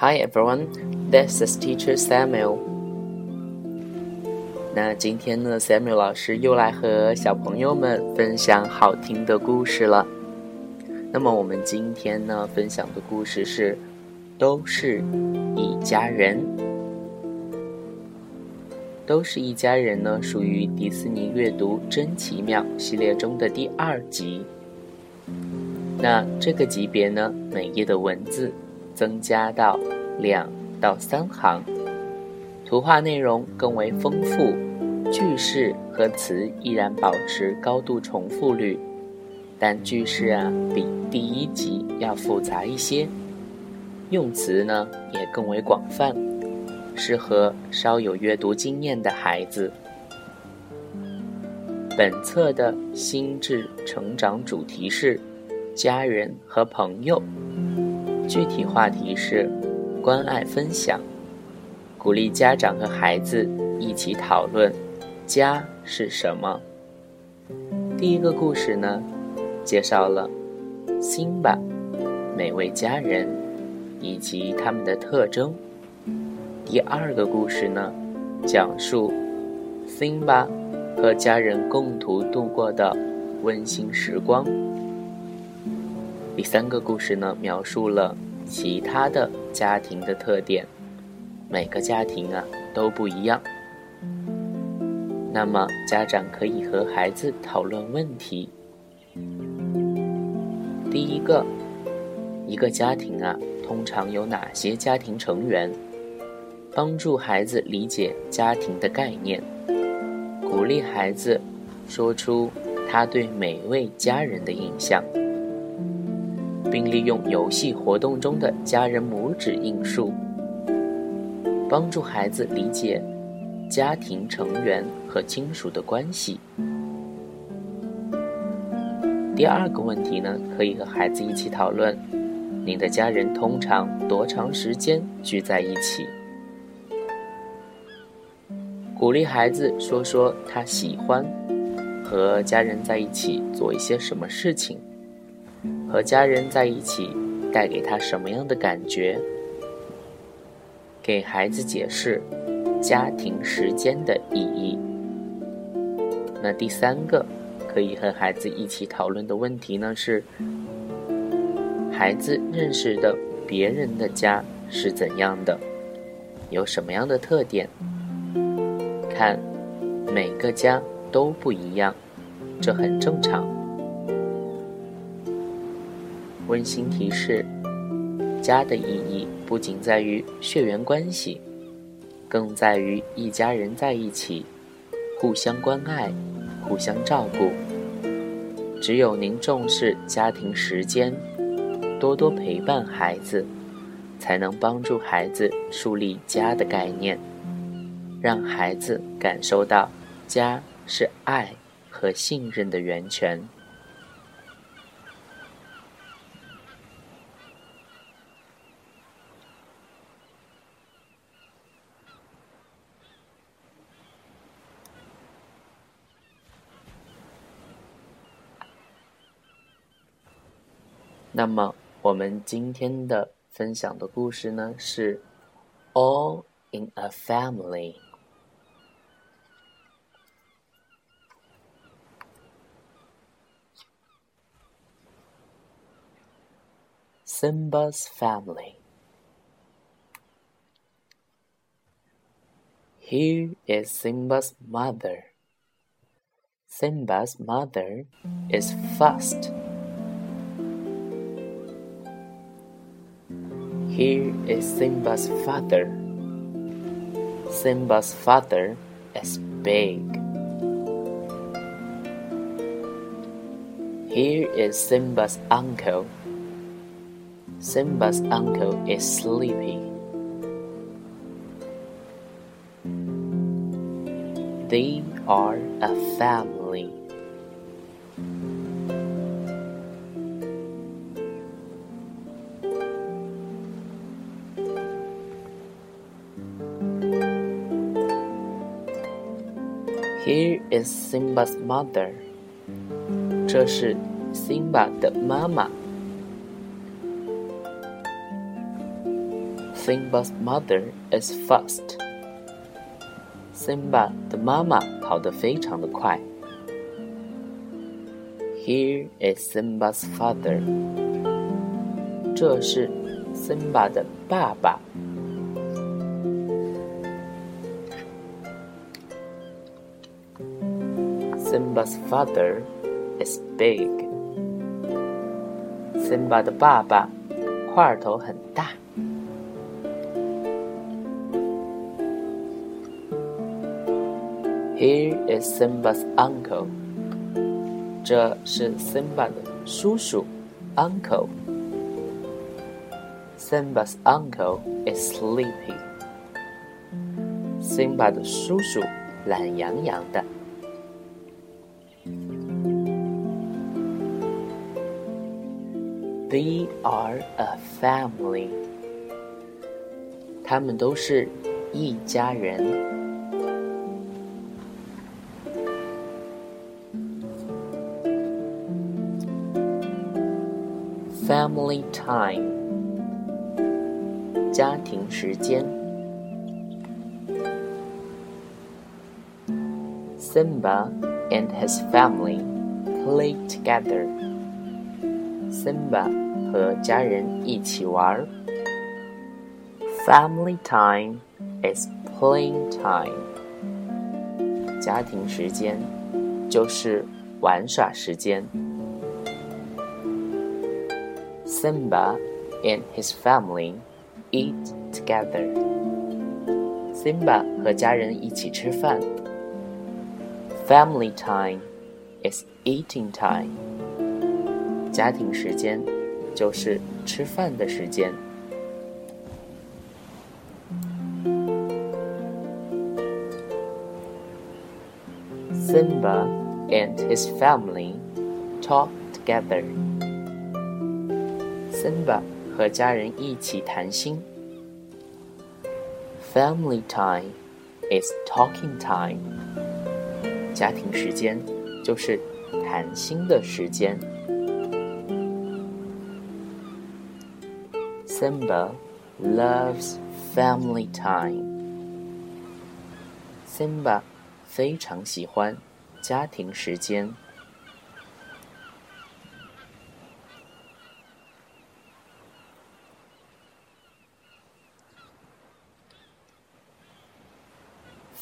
Hi everyone, this is Teacher Samuel. 那今天呢，Samuel 老师又来和小朋友们分享好听的故事了。那么我们今天呢，分享的故事是《都是一家人》。都是一家人呢，属于迪士尼阅读真奇妙系列中的第二集。那这个级别呢，每页的文字。增加到两到三行，图画内容更为丰富，句式和词依然保持高度重复率，但句式啊比第一集要复杂一些，用词呢也更为广泛，适合稍有阅读经验的孩子。本册的心智成长主题是家人和朋友。具体话题是关爱分享，鼓励家长和孩子一起讨论家是什么。第一个故事呢，介绍了辛巴每位家人以及他们的特征。第二个故事呢，讲述辛巴和家人共同度过的温馨时光。第三个故事呢，描述了其他的家庭的特点，每个家庭啊都不一样。那么家长可以和孩子讨论问题。第一个，一个家庭啊通常有哪些家庭成员？帮助孩子理解家庭的概念，鼓励孩子说出他对每位家人的印象。并利用游戏活动中的家人拇指印数，帮助孩子理解家庭成员和亲属的关系。第二个问题呢，可以和孩子一起讨论：你的家人通常多长时间聚在一起？鼓励孩子说说他喜欢和家人在一起做一些什么事情。和家人在一起带给他什么样的感觉？给孩子解释家庭时间的意义。那第三个可以和孩子一起讨论的问题呢是：孩子认识的别人的家是怎样的？有什么样的特点？看，每个家都不一样，这很正常。温馨提示：家的意义不仅在于血缘关系，更在于一家人在一起，互相关爱，互相照顾。只有您重视家庭时间，多多陪伴孩子，才能帮助孩子树立家的概念，让孩子感受到家是爱和信任的源泉。那么，我们今天的分享的故事呢是《All in a Family》。Simba's family. Here is Simba's mother. Simba's mother is fast. Here is Simba's father. Simba's father is big. Here is Simba's uncle. Simba's uncle is sleepy. They are a family. Here is Simba's mother. 这是 Simba 的妈妈。 Simba's mother is fast. Simba 的妈妈跑得非常的快。Here is Simba's father. 这是 Simba 的爸爸。 Simba's father is big. Simba 的爸爸块头很大。Here is Simba's uncle. 这是 Simba 的叔叔，uncle。Simba's uncle is sleepy. Simba 的叔叔懒洋洋的。 They are a family. 他们都是一家人。Family time. 家庭时间。Simba and his family play together. Simba 和家人一起玩。Family time is playing time。家庭时间就是玩耍时间。Simba and his family eat together. Simba 和家人一起吃饭。Family time is eating time. 家庭时间就是吃饭的时间。Simba and his family talk together. Simba 和家人一起谈心。Family time is talking time. 家庭时间就是谈心的时间。 Simba loves family time. Simba 非常喜欢家庭时间。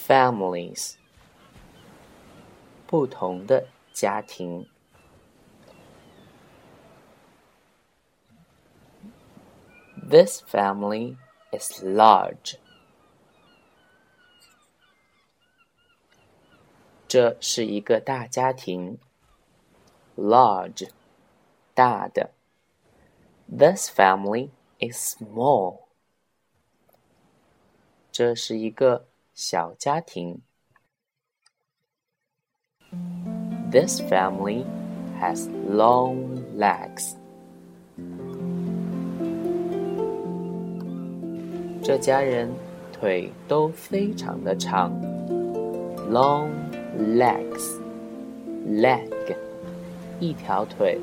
Families 不同的家庭。 This family is large. 这是一个大家庭。Large，大的。This family is small. 这是一个小家庭。This family has long legs. 这家人腿都非常的长，long legs，leg，一条腿，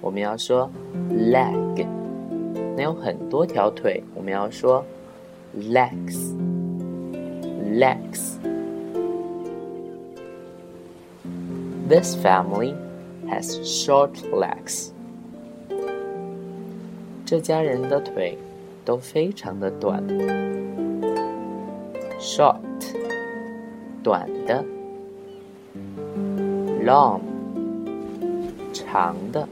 我们要说 leg。那有很多条腿，我们要说 legs，legs。This family has short legs。这家人的腿。 都非常的短，short，短的，long，长的。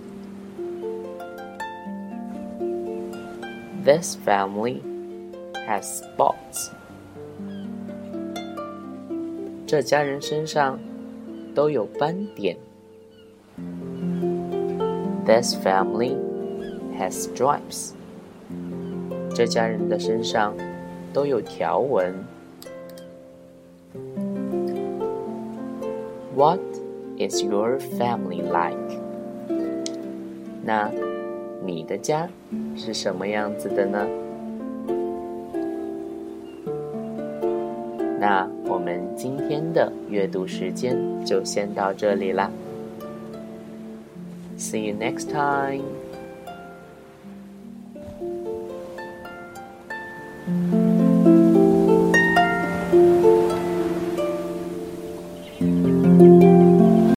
This family has spots。这家人身上都有斑点。This family has stripes。 这家人的身上都有条纹。What is your family like？那你的家是什么样子的呢？那我们今天的阅读时间就先到这里啦。See you next time.